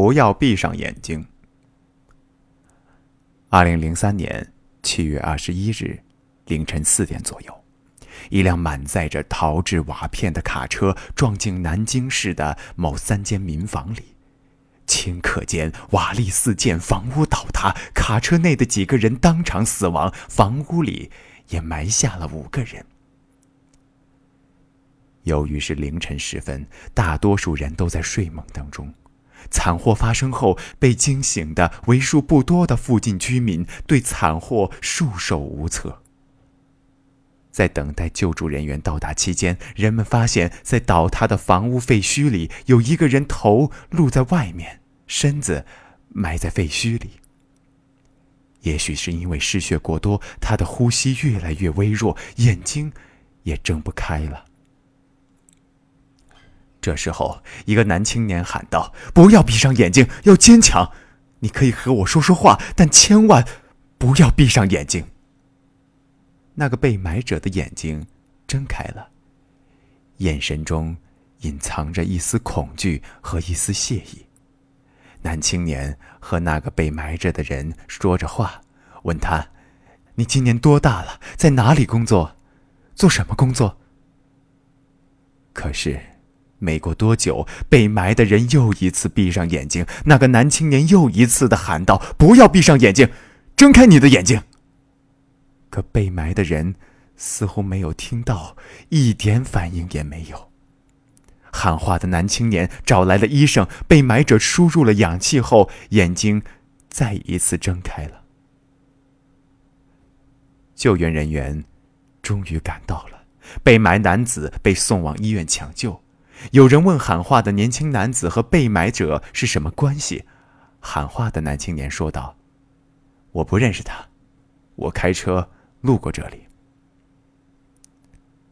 不要闭上眼睛。二零零三年七月二十一日凌晨四点左右，一辆满载着陶制瓦片的卡车撞进南京市的某三间民房里，顷刻间瓦砾四溅，房屋倒塌，卡车内的几个人当场死亡，房屋里也埋下了五个人。由于是凌晨时分，大多数人都在睡梦当中。惨祸发生后，被惊醒的为数不多的附近居民对惨祸束手无策。在等待救助人员到达期间，人们发现，在倒塌的房屋废墟里，有一个人头露在外面，身子埋在废墟里。也许是因为失血过多，他的呼吸越来越微弱，眼睛也睁不开了。这时候，一个男青年喊道：“不要闭上眼睛，要坚强。你可以和我说说话，但千万不要闭上眼睛。”那个被埋者的眼睛睁开了，眼神中隐藏着一丝恐惧和一丝谢意。男青年和那个被埋着的人说着话，问他：“你今年多大了？在哪里工作？做什么工作？”可是。没过多久，被埋的人又一次闭上眼睛。那个男青年又一次的喊道：“不要闭上眼睛，睁开你的眼睛。”可被埋的人似乎没有听到，一点反应也没有。喊话的男青年找来了医生，被埋者输入了氧气后，眼睛再一次睁开了。救援人员终于赶到了，被埋男子被送往医院抢救。有人问喊话的年轻男子和被埋者是什么关系？喊话的男青年说道：“我不认识他，我开车路过这里，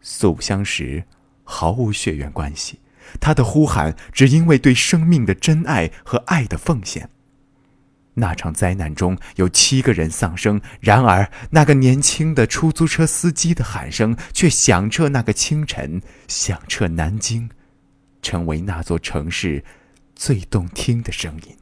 素不相识，毫无血缘关系。他的呼喊只因为对生命的真爱和爱的奉献。那场灾难中有七个人丧生，然而那个年轻的出租车司机的喊声却响彻那个清晨，响彻南京。”成为那座城市最动听的声音。